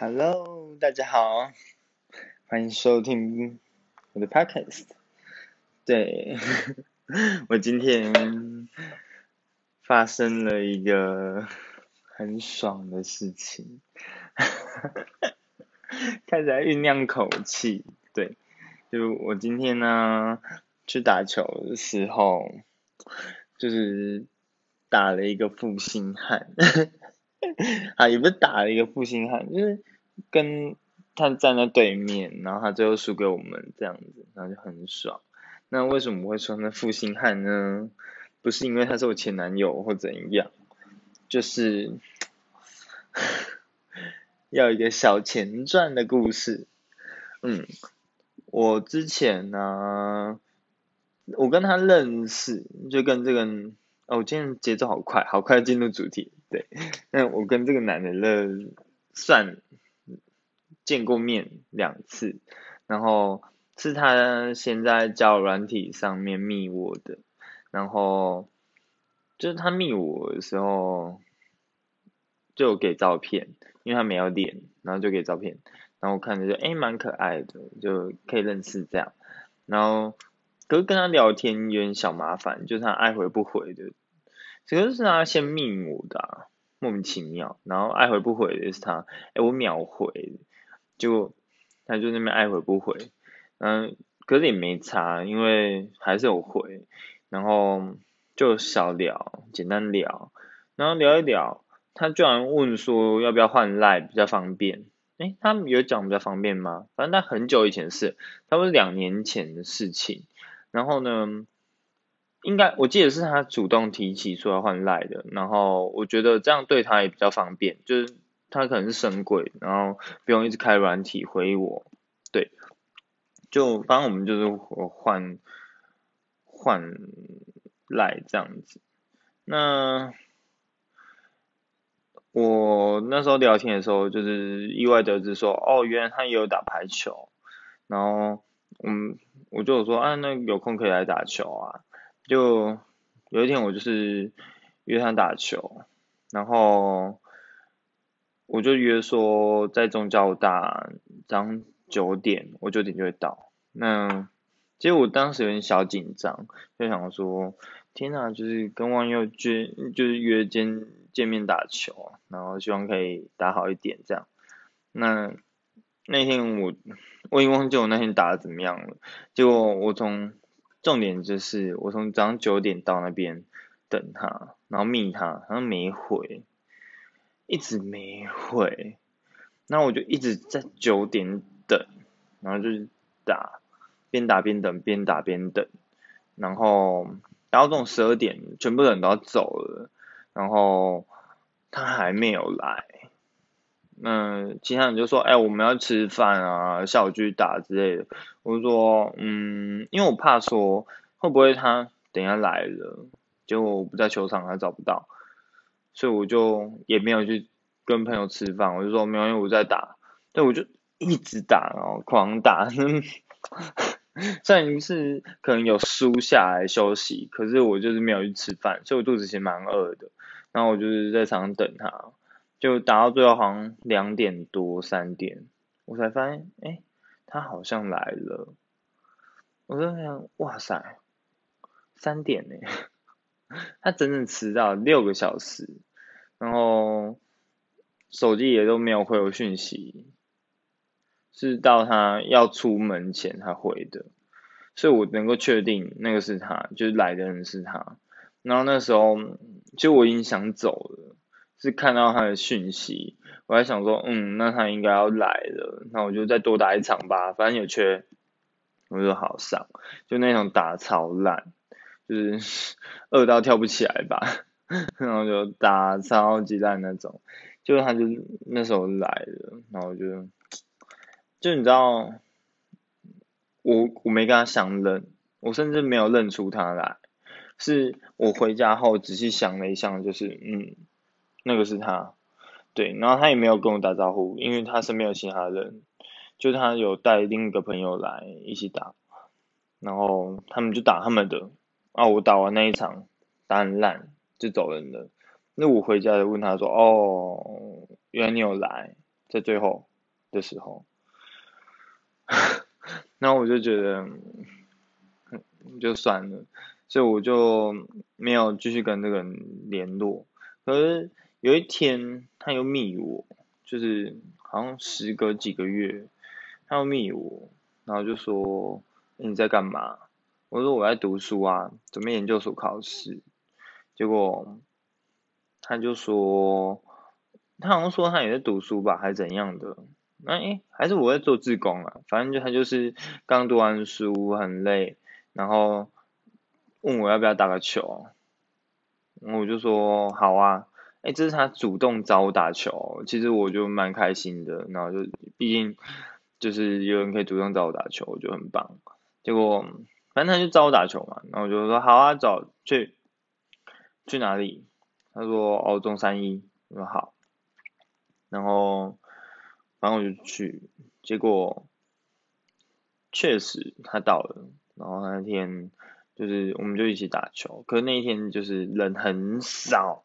Hello，大家好，欢迎收听我的 Podcast。对，我今天发生了一个很爽的事情，开始在酝酿口气。对，就我今天呢去打球的时候，就是打了一个负心汉。啊，也不是打了一个负心汉，就是跟他站在对面，然后他最后输给我们这样子，然后就很爽。那为什么会说那负心汉呢？不是因为他是我前男友或怎样，就是 要一个小前传的故事。嗯，我之前呢，我跟他认识，就跟这个，哦，我今天节奏好快，好快进入主题。对，那我跟这个男的了算见过面两次，然后是他先在交友软体上面密我的，然后就是他密我的时候就给照片，因为他没有脸，然后就给照片，然后我看着就诶蛮可爱的，就可以认识这样，然后可是跟他聊天有点小麻烦，就是他爱回不回的。这个是他先命我的，莫名其妙，然后爱回不回的是他，哎，我秒回，就他就那边爱回不回，嗯，可是也没差，因为还是有回，然后就小聊，简单聊，然后聊一聊，他居然问说要不要换赖比较方便，哎，他有讲比较方便吗？反正他很久以前是，他是两年前的事情，然后呢？应该我记得是他主动提起说要换赖的，然后我觉得这样对他也比较方便，就是他可能是神鬼，然后不用一直开软体回我，对，就反正我们就是换换赖这样子。那我那时候聊天的时候，就是意外得知说，哦，原来他也有打排球，然后嗯，我就说，啊，那有空可以来打球啊。就有一天，我就是约他打球，然后我就约说在中交大，早上九点，我九点就会到。那其实我当时有点小紧张，就想说，天哪，就是跟网友约，就是约见见面打球，然后希望可以打好一点这样。那那天我我已经忘记我那天打的怎么样了，结果我从重点就是我从早上九点到那边等他，然后密他，好像没回，一直没回，那我就一直在九点等，然后就是打，边打边等，边打边等，然后然后这种十二点全部人都要走了，然后他还没有来。那其他人就说：“哎，我们要吃饭啊，下午去打之类的。”我就说：“嗯，因为我怕说会不会他等下来了，结果我不在球场，他找不到，所以我就也没有去跟朋友吃饭。我就说没有，因为我在打，对，我就一直打，然后狂打。虽然是可能有输下来休息，可是我就是没有去吃饭，所以我肚子其实蛮饿的。然后我就是在场上等他。”就打到最后好像两点多三点，我才发现，哎，他好像来了。我在想，哇塞，三点呢，他整整迟到六个小时，然后手机也都没有回我讯息，是到他要出门前才回的，所以我能够确定那个是他，就是来的人是他。然后那时候，就我已经想走了。是看到他的讯息，我还想说，嗯，那他应该要来了，那我就再多打一场吧，反正有缺，我就好上，就那种打超烂，就是 饿到跳不起来吧，然后就打超级烂那种，就他就那时候来了，然后就，就你知道，我我没跟他相认，我甚至没有认出他来，是我回家后仔细想了一想，就是嗯。那个是他，对，然后他也没有跟我打招呼，因为他身边有其他人，就他有带另一个朋友来一起打，然后他们就打他们的，啊，我打完那一场打很烂就走人了，那我回家就问他说，哦，原来你有来，在最后，的时候，然后我就觉得就算了，所以我就没有继续跟这个人联络。可是有一天他又密我，就是好像时隔几个月，他又密我，然后就说你在干嘛？我说我在读书啊，准备研究所考试。结果他就说，他好像说他也在读书吧，还是怎样的？那诶，还是我在做志工啊，反正就他就是刚读完书很累，然后问我要不要打个球，我就说好啊，诶，这是他主动找我打球，其实我就蛮开心的，然后就毕竟就是有人可以主动找我打球，我就很棒。结果。反正他就找我打球嘛，然后我就说好啊，走去去哪里？他说哦中山一，我说好，然后反正我就去，结果确实他到了，然后那天就是我们就一起打球，可是那一天就是人很少，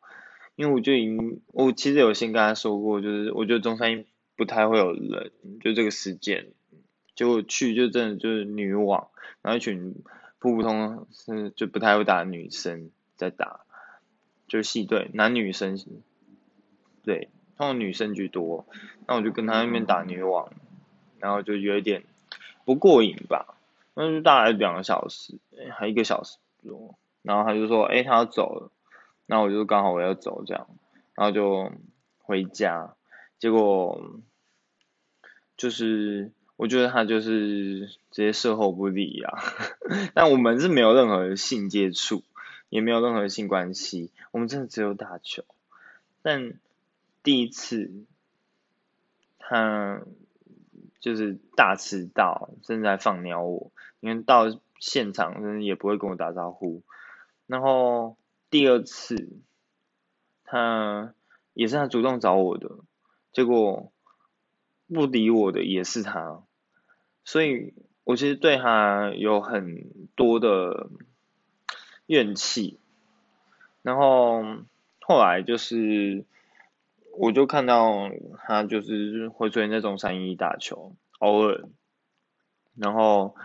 因为我就已经我其实有先跟他说过，就是我觉得中山一不太会有人，就这个时间。结果去就真的就是女网，然后一群普普通通是就不太会打女生在打，就是系队男女生，对，通常女生居多，那我就跟他那边打女网，然后就有一点不过瘾吧，那就大概两个小时，还一个小时多，然后他就说，哎，他要走了，那我就刚好我要走这样，然后就回家，结果就是。我觉得他就是直接售后不理啊，但我们是没有任何性接触，也没有任何性关系，我们真的只有打球。但第一次，他就是大迟到，正在放鸟我，因为到现场也不会跟我打招呼。然后第二次，他也是他主动找我的，结果不理我的也是他。所以，我其实对他有很多的怨气。然后后来就是，我就看到他就是会出现在中山一打球，偶尔。然后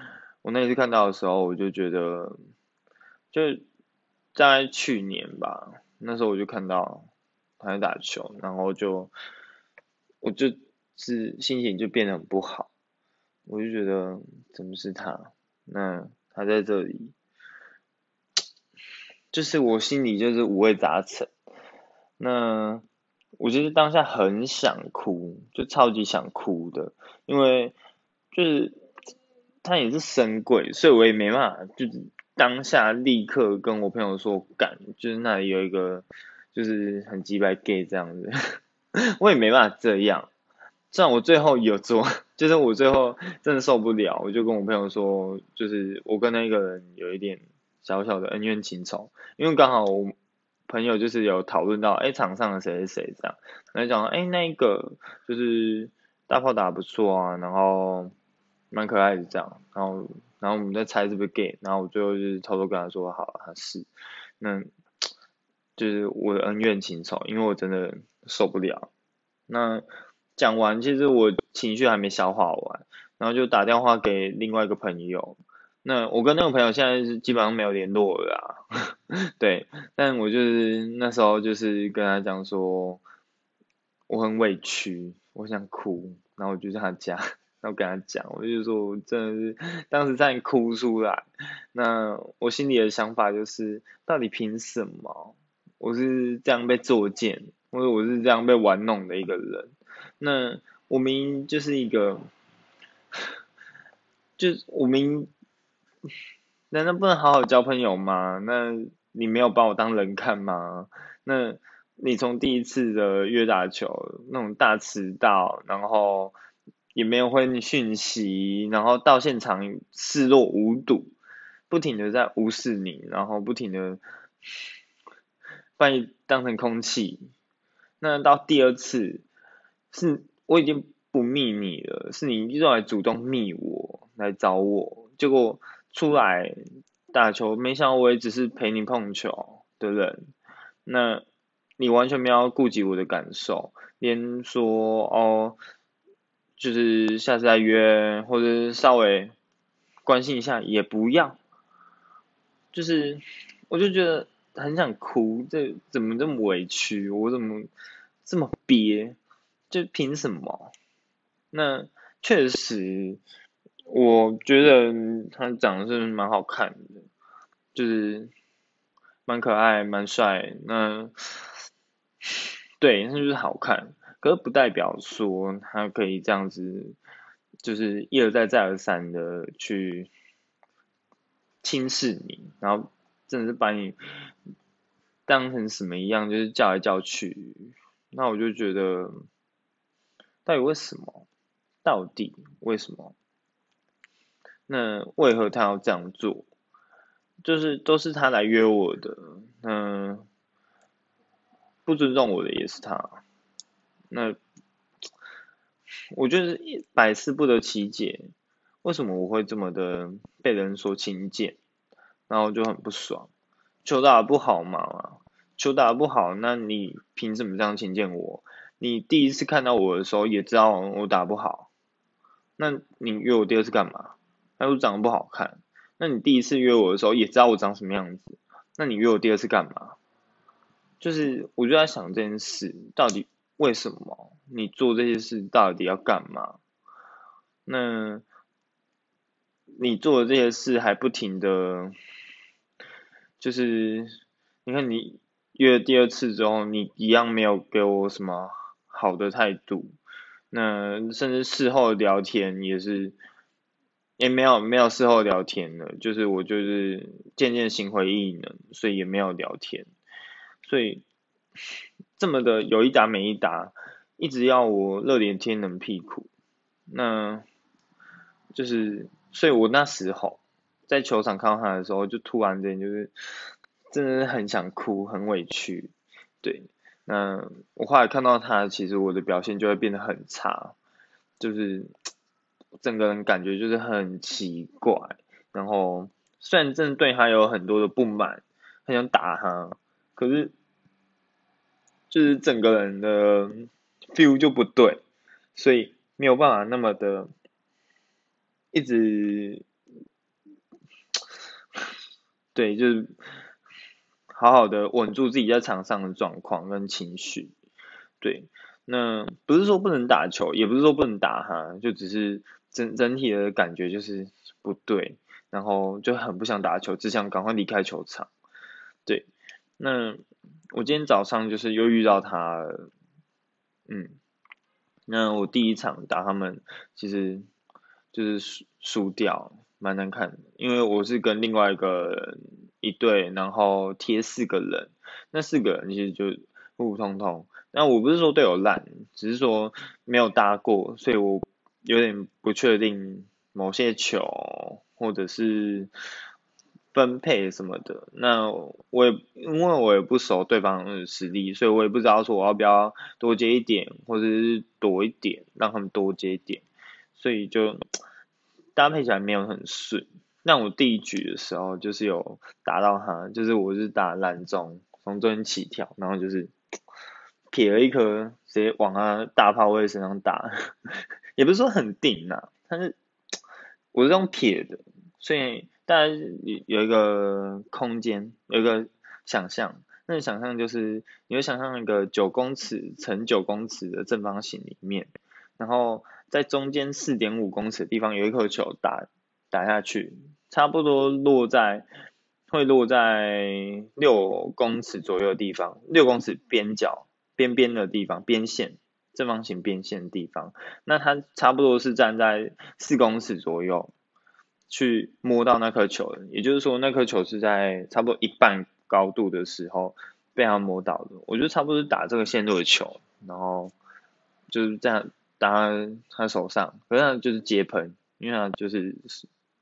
我那次看到的时候，我就觉得，就在去年吧，那时候我就看到他在打球，然后就我就是心情就变得很不好。我就觉得怎么是他？那他在这里，就是我心里就是五味杂陈。那我其实当下很想哭，就超级想哭的，因为就是他也是神贵，所以我也没办法，就当下立刻跟我朋友说，干，就是那里有一个就是很鸡掰 gay 这样子，我也没办法这样。虽然我最后有做，就是我最后真的受不了，我就跟我朋友说，就是我跟那个人有一点小小的恩怨情仇，因为刚好我朋友就是有讨论到，哎，场上的谁谁谁这样，来讲，哎，那个就是大炮打不错啊，然后蛮可爱的这样，然后然后我们在猜是不是 gay，然后我最后就是偷偷跟他说，好，他是，那就是我的恩怨情仇，因为我真的受不了，那。讲完，其实我情绪还没消化完，然后就打电话给另外一个朋友。那我跟那个朋友现在是基本上没有联络了啊，对。但我就是那时候就是跟他讲说，我很委屈，我想哭，然后我就在他家，然后跟他讲，我就说我真的是当时在哭出来。那我心里的想法就是，到底凭什么？我是这样被作践，或者我是这样被玩弄的一个人？那我明就是一个，就我明，难道不能好好交朋友吗？那你没有把我当人看吗？那你从第一次的约打球那种大迟到，然后也没有回你讯息，然后到现场视若无睹，不停的在无视你，然后不停的把你当成空气，那到第二次。是我已经不密你了，是你一直来主动密我来找我，结果出来打球，没想到我也只是陪你碰球的人，那你完全没有顾及我的感受，连说哦，就是下次再约，或者稍微关心一下也不要，就是我就觉得很想哭，这怎么这么委屈，我怎么这么憋，就凭什么？那确实，我觉得他长得是蛮好看的，就是蛮可爱、蛮帅，那 对，那就是好看。可是不代表说他可以这样子，就是一而再再而三的去轻视你，然后真的是把你当成什么一样，就是叫来叫去。那我就觉得，到底为什么？到底为什么？那为何他要这样做？就是都是他来约我的，嗯，不尊重我的也是他。那我就是百思不得其解，为什么我会这么的被人说轻贱，然后就很不爽。球打得不好嘛，球打得不好，那你凭什么这样轻贱我？你第一次看到我的时候也知道我打不好，那你约我第二次干嘛？他说长得不好看，那你第一次约我的时候也知道我长什么样子，那你约我第二次干嘛？就是我就在想这件事到底。为什么你做这些事到底要干嘛？那你做的这些事还不停的，就是你看你约了第二次之后，你一样没有给我什么好的态度，那甚至事后聊天也是，也没有没有事后聊天了，就是我就是渐渐心灰意冷，所以也没有聊天，所以。这么的有一打没一打，一直要我热脸贴冷屁股，那就是，所以我那时候在球场看到他的时候，就突然间就是真的很想哭，很委屈，对，那我后来看到他，其实我的表现就会变得很差，就是整个人感觉就是很奇怪，然后虽然真的对他有很多的不满，很想打他，可是。就是整个人的 feel 就不对，所以没有办法那么的一直对，就是好好的稳住自己在场上的状况跟情绪。对，那不是说不能打球，也不是说不能打哈，就只是整整体的感觉就是不对，然后就很不想打球，只想赶快离开球场。对，那。我今天早上就是又遇到他，嗯，那我第一场打他们，其实就是输输掉，蛮难看的。因为我是跟另外一个一队，然后贴四个人，那四个人其实就普普通通。那我不是说队友烂，只是说没有搭过，所以我有点不确定某些球或者是。分配什么的，那我也因为我也不熟对方的实力，所以我也不知道说我要不要多接一点，或者是多一点，让他们多接一点，所以就搭配起来没有很顺。那我第一局的时候就是有打到他，就是我是打蓝中，从中间起跳，然后就是 撇了一颗，直接往他大炮位身上打，也不是说很顶呐，但是我是用撇的，所以。大家有有一个空间，有一个想象，那个想象就是你会想象一个九公尺乘九公尺的正方形里面，然后在中间四点五公尺的地方有一颗球打打下去，差不多落在会落在六公尺左右的地方，六公尺边角边边的地方边线正方形边线的地方，那它差不多是站在四公尺左右。去摸到那颗球，也就是说那颗球是在差不多一半高度的时候被他摸到的。我觉得差不多是打这个线路的球，然后就是这样打他手上，可是就是接喷，因为他就是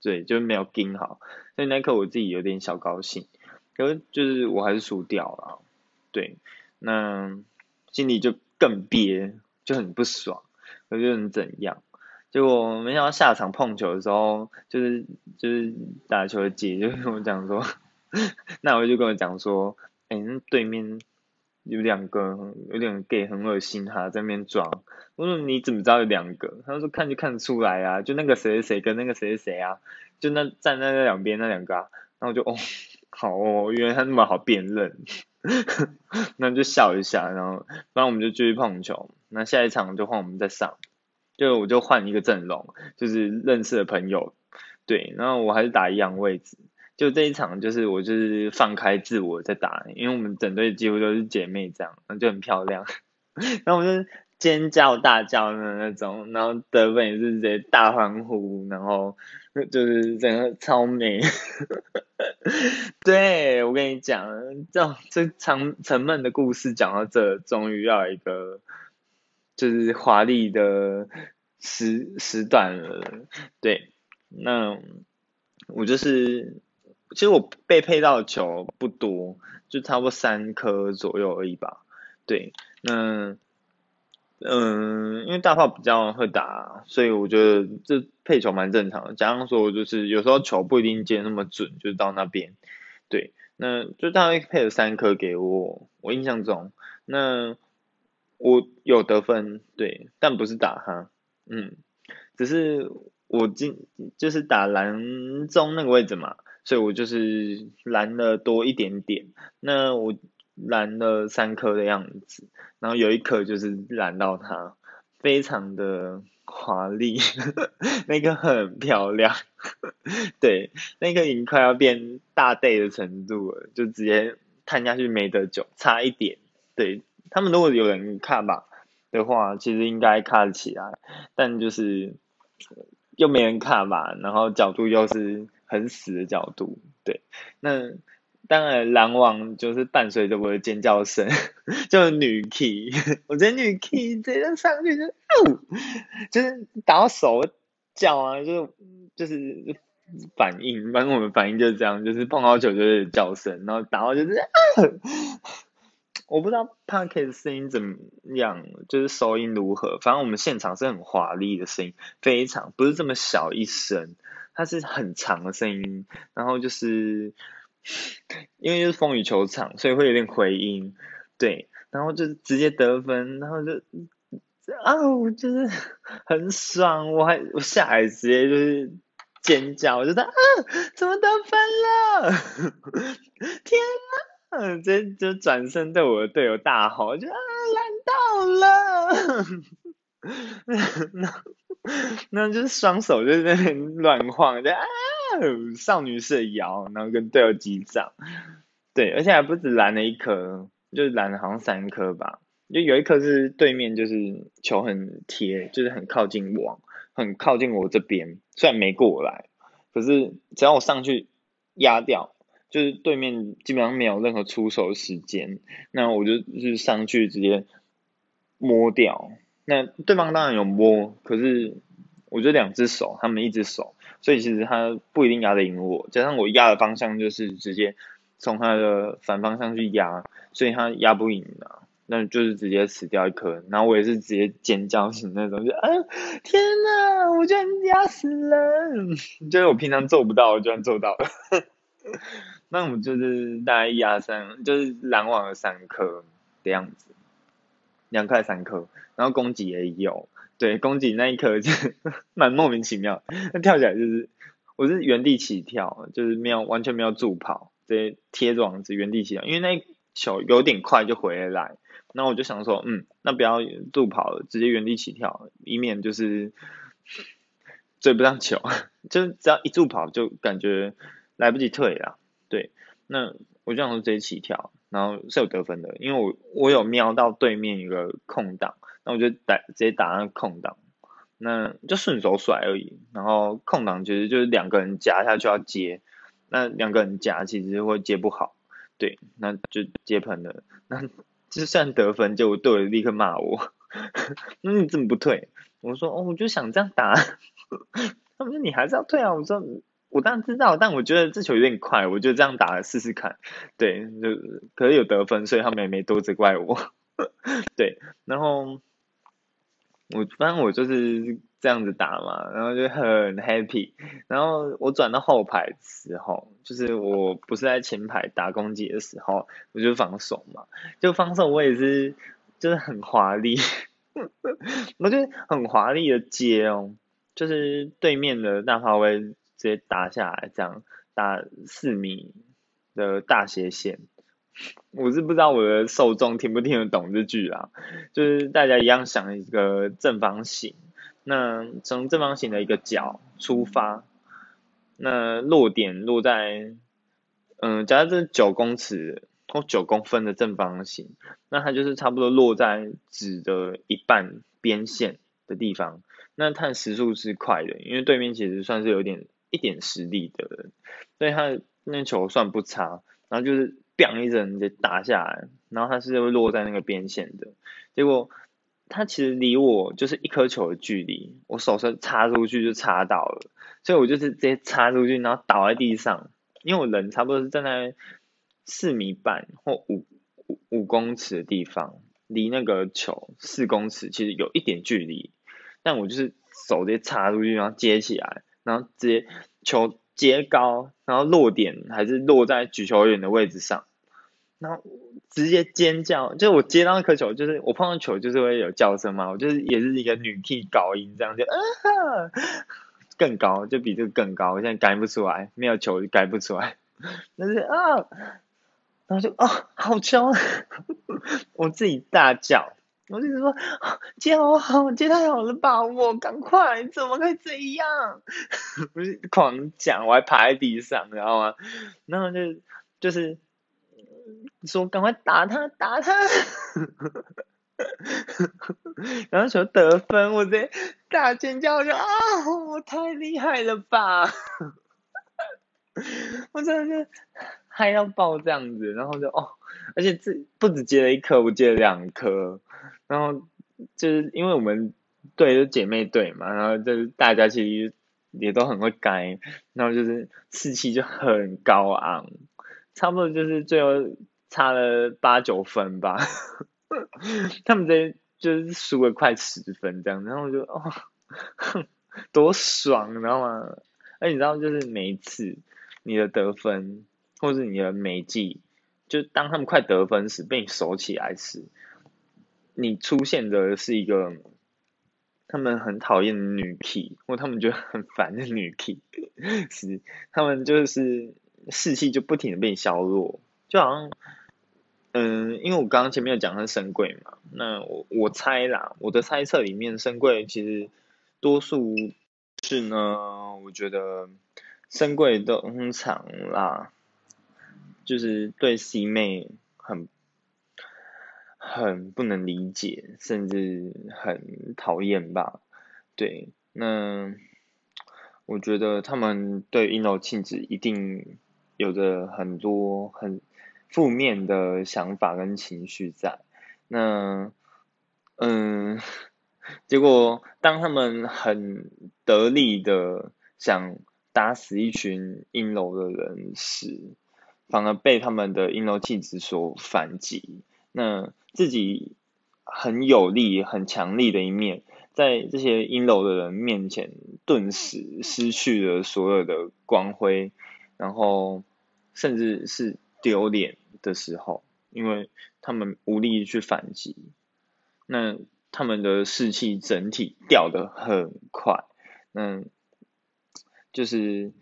对，就是没有盯好，所以那刻我自己有点小高兴，可是就是我还是输掉了，对，那心里就更憋，就很不爽，我就能怎样？结果没想到下场碰球的时候，就是就是打球的姐就跟我讲说，那我就跟我讲说，哎，那对面有两个有点 gay 很恶心哈，在那边装。我说你怎么知道有两个？他说看就看得出来啊，就那个谁谁谁跟那个谁谁谁啊，就那站在那两边那两个啊。然后我就哦，好哦，原来他那么好辨认，那就笑一下，然后然后我们就继续碰球。那下一场就换我们再上，就我就换一个阵容，就是认识的朋友，对，然后我还是打一样位置。就这一场，就是我就是放开自我在打，因为我们整队几乎都是姐妹这样，就很漂亮。然后我就尖叫大叫的那种，然后得分也是直接大欢呼，然后就是整个超美。对我跟你讲，这这长沉闷的故事讲到这，终于要一个就是华丽的时时段了。对，那我就是。其实我被配到的球不多，就差不多三颗左右而已吧。对，那嗯，因为大炮比较会打，所以我觉得这配球蛮正常的。加上说，就是有时候球不一定接那么准，就到那边。对，那就大概配了三颗给我，我印象中，那我有得分，对，但不是打哈，嗯，只是我今就是打蓝中那个位置嘛。所以我就是蓝了多一点点，那我蓝了三颗的样子，然后有一颗就是蓝到它，非常的华丽，那个很漂亮，对，那个已经快要变大 day 的程度了，就直接探下去没得救，差一点，对他们如果有人看吧的话，其实应该看得起来，但就是又没人看吧，然后角度又是。很死的角度，对，那当然篮网就是伴随着我的尖叫声，就是女 key，我觉得女 key 直接上去就，就是打到手叫啊，就是就是反应，反正我们反应就是这样，就是碰到球就是叫声，然后打到就是啊，我不知道 Parket 声音怎么样，就是收音如何，反正我们现场是很华丽的声音，非常不是这么小一声。它是很长的声音，然后就是因为就是风雨球场，所以会有点回音，对，然后就直接得分，然后就啊，我就是很爽，我还我下来直接就是尖叫，我就在啊，怎么得分了？天 嗯！直接就转身对我的队友大吼，就啊，拦到了！那那就是双手就在那乱晃，就啊，少女式摇，然后跟队友击掌，对，而且还不止拦了一颗，就是拦了好像三颗吧，就有一颗是对面就是球很贴，就是很靠近网，很靠近我这边，虽然没过来，可是只要我上去压掉，就是对面基本上没有任何出手时间，那我就就是上去直接摸掉。那对方当然有摸，可是我就两只手，他们一只手，所以其实他不一定压得赢我。加上我压的方向就是直接从他的反方向去压，所以他压不赢的，那就是直接死掉一颗。然后我也是直接尖叫型那种，就啊天哪，我居然压死人！就是我平常做不到，我居然做到了。那我们就是大概压三，就是拦网了三颗的样子。两块三颗，然后攻击也有，对，攻击那一颗就 蛮莫名其妙，那跳起来就是，我是原地起跳，就是没有完全没有助跑，直接贴着网子原地起跳，因为那球有点快就回来，那我就想说，嗯，那不要助跑了，直接原地起跳，以免就是 追不上球，就只要一助跑就感觉来不及退了，对，那我就想说直接起跳。然后是有得分的，因为我我有瞄到对面一个空档，那我就打直接打那个空档，那就顺手甩而已。然后空档其实就是两个人夹下去要接，那两个人夹其实会接不好，对，那就接喷了。那 就算得分，就队友立刻骂我，那你怎么不退？我说哦，我就想这样打。他们说你还是要退啊，我说。我当然知道，但我觉得这球有点快，我就这样打试试看。对，就可是有得分，所以他们也没多责怪我。对，然后我反正我就是这样子打嘛，然后就很 happy。然后我转到后排的时候，就是我不是在前排打攻击的时候，我就防守嘛。就防守我也是，就是很华丽，我就很华丽的接哦，就是对面的大炮位直接打下来，这样打四米的大斜线。我是不知道我的受众听不听得懂这句啦，就是大家一样想一个正方形。那从正方形的一个角出发，那落点落在，嗯，假设这是九公尺或九公分的正方形，那它就是差不多落在纸的一半边线的地方。那它的时速是快的，因为对面其实算是有点一点实力的人，所以他那球算不差。然后就是“ bang” 一声就打下来，然后他是会落在那个边线的，结果。他其实离我就是一颗球的距离，我手是插出去就插到了，所以我就是直接插出去，然后倒在地上，因为我人差不多是站在四米半或五五五公尺的地方，离那个球四公尺其实有一点距离，但我就是手直接插出去，然后接起来，然后直接球接高，然后落点还是落在举球员的位置上。然后直接尖叫，就是我接到那颗球，就是我碰到球就是会有叫声嘛，我就是也是一个女 key 高音这样就啊，更高就比这个更高，我现在改不出来，没有球就改不出来，但是啊，然后就啊好球，我自己大叫，我就是说接好好接太好了吧，我赶快怎么可以这样，我是狂讲，我还趴在地上，你知道吗？然后就就是。说赶快打他打他，然后说得分，我在大尖叫，说啊，我太厉害了吧！我真的是嗨到爆这样子，然后就哦，而且这不止接了一颗，我接了两颗，然后就是因为我们队是姐妹队嘛，然后就是大家其实也都很会该，然后就是士气就很高昂，差不多就是最后。差了八九分吧，他们这就是输了快十分这样，然后我就哦，多爽，你知道吗？哎，你知道就是每一次你的得分或者你的美技，就当他们快得分时被你守起来时，你出现的是一个他们很讨厌的女 key，或他们觉得很烦的女 key，是他们就是士气就不停的被削弱。就好像，嗯，因为我刚刚前面有讲是深贵嘛，那我我猜啦，我的猜测里面深贵其实多数是呢，我觉得深贵通常啦，就是对 C 妹很很不能理解，甚至很讨厌吧，对，那我觉得他们对阴柔庆子一定有着很多很。负面的想法跟情绪在，那，嗯，结果当他们很得力的想打死一群阴柔的人时，反而被他们的阴柔气质所反击。那自己很有力、很强力的一面，在这些阴柔的人面前，顿时失去了所有的光辉，然后甚至是。丢脸的时候，因为他们无力去反击，那他们的士气整体掉的很快，那就是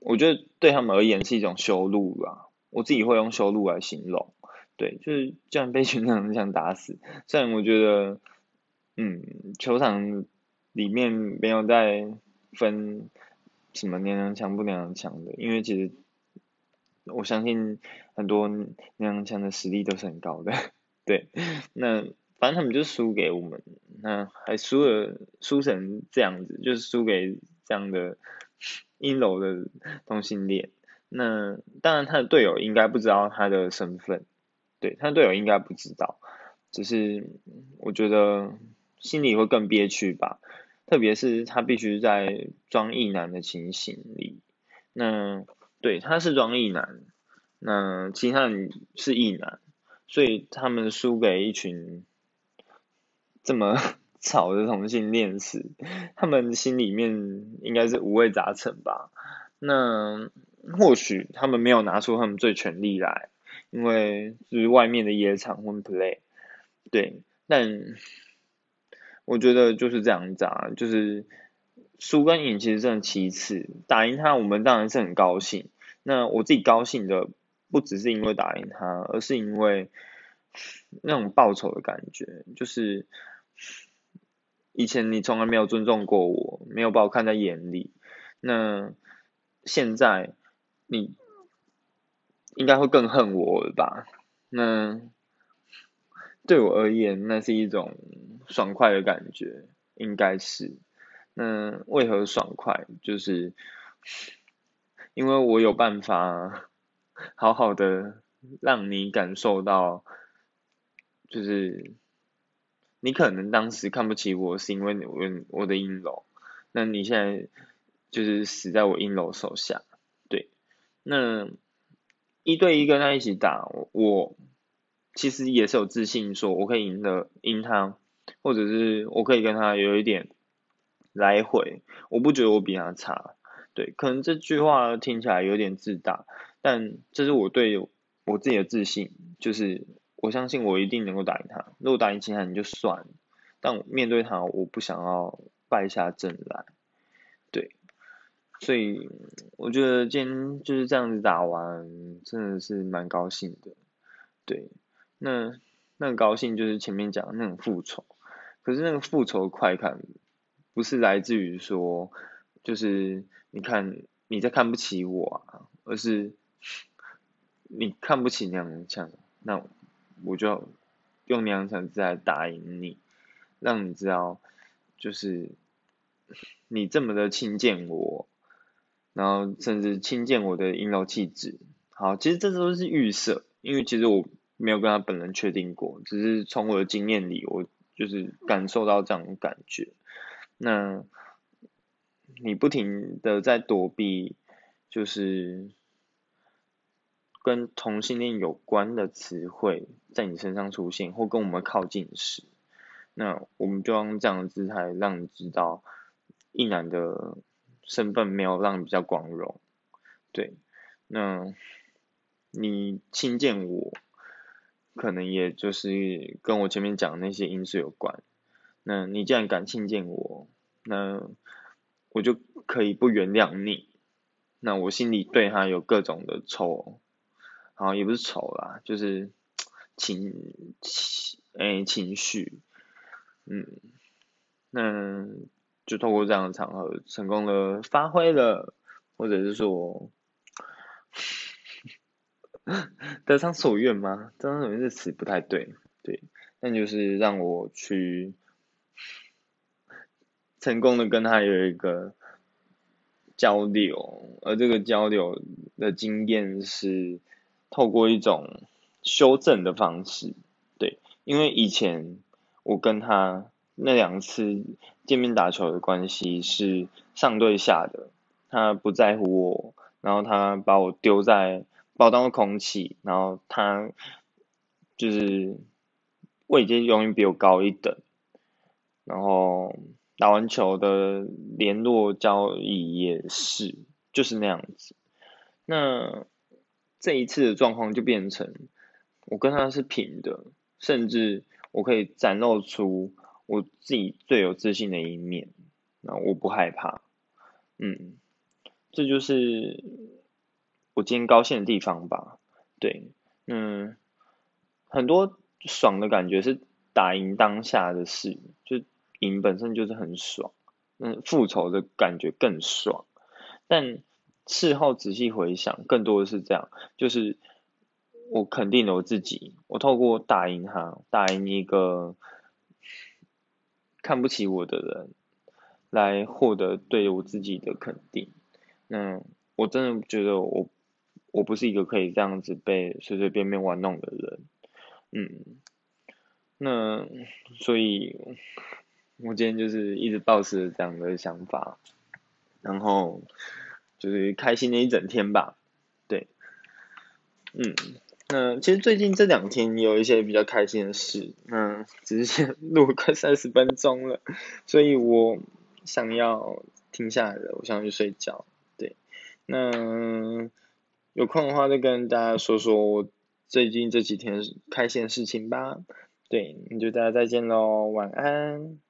我觉得对他们而言是一种羞辱吧，我自己会用羞辱来形容，对，就是这样被全场这样打死，虽然我觉得，嗯，球场里面没有在分什么娘娘腔不娘娘腔的，因为其实。我相信很多娘娘腔的实力都是很高的，对，那反正他们就输给我们，那还输了输成这样子，就是输给这样的阴柔的同性恋。那当然他的队友应该不知道他的身份，对，他的队友应该不知道，只是我觉得心里会更憋屈吧，特别是他必须在装异男的情形里，那。对，他是装异男，那其他人是异男，所以他们输给一群这么 吵的同性恋时，他们心里面应该是五味杂陈吧。那或许他们没有拿出他们最全力来，因为是外面的野场混 play，对，但我觉得就是这样子啊，就是输跟赢其实真的其次，打赢他我们当然是很高兴。那我自己高兴的不只是因为打赢他，而是因为那种报仇的感觉，就是以前你从来没有尊重过我，没有把我看在眼里，那现在你应该会更恨我吧？那对我而言，那是一种爽快的感觉，应该是。那为何爽快？就是。因为我有办法好好的让你感受到，就是你可能当时看不起我是因为我我的阴柔，那你现在就是死在我阴柔手下，对，那一对一跟他一起打，我其实也是有自信说我可以赢的赢他，或者是我可以跟他有一点来回，我不觉得我比他差。对，可能这句话听起来有点自大，但这是我对我自己的自信，就是我相信我一定能够打赢他。如果打赢其他人就算，但面对他，我不想要败下阵来。所以我觉得今天就是这样子打完，真的是蛮高兴的。对，那那个高兴就是前面讲的那种复仇，可是那个复仇快感，不是来自于说。就是你看你在看不起我啊，而是你看不起娘腔，那我就用娘腔字来打赢你，让你知道，就是你这么的轻贱我，然后甚至轻贱我的阴柔气质。好，其实这都是预设，因为其实我没有跟他本人确定过，只是从我的经验里，我就是感受到这样的感觉。那。你不停的在躲避，就是跟同性恋有关的词汇在你身上出现，或跟我们靠近时，那我们就用这样的姿态让你知道，一男的身份没有让你比较光荣，对，那你轻贱我，可能也就是跟我前面讲的那些因素有关，那你既然敢轻贱我，那。我就可以不原谅你，那我心里对他有各种的仇，好也不是仇啦，就是情情诶情绪，嗯，那就透过这样的场合成功的发挥了，或者是说 得偿所愿吗？得偿所愿这词不太对，对，那就是让我去。成功的跟他有一个交流，而这个交流的经验是透过一种修正的方式，对，因为以前我跟他那两次见面打球的关系是上对下的，他不在乎我，然后他把我丢在把我当空气，然后他就是位阶永远比我高一等，然后。打完球的联络交易也是就是那样子，那这一次的状况就变成我跟他是平的，甚至我可以展露出我自己最有自信的一面，那我不害怕，嗯，这就是我今天高兴的地方吧，对，嗯，很多爽的感觉是打赢当下的事，就。赢本身就是很爽，嗯，复仇的感觉更爽。但事后仔细回想，更多的是这样，就是我肯定了我自己，我透过打赢他，打赢一个看不起我的人，来获得对我自己的肯定。那我真的觉得我我不是一个可以这样子被随随便便玩弄的人，嗯，那所以。我今天就是一直保持这样的想法，然后就是开心的一整天吧，对，嗯，那其实最近这两天有一些比较开心的事，那只是 录快三十分钟了，所以我想要停下来了，我想去睡觉。对，那有空的话再跟大家说说我最近这几天开心的事情吧。对，那就大家再见喽，晚安。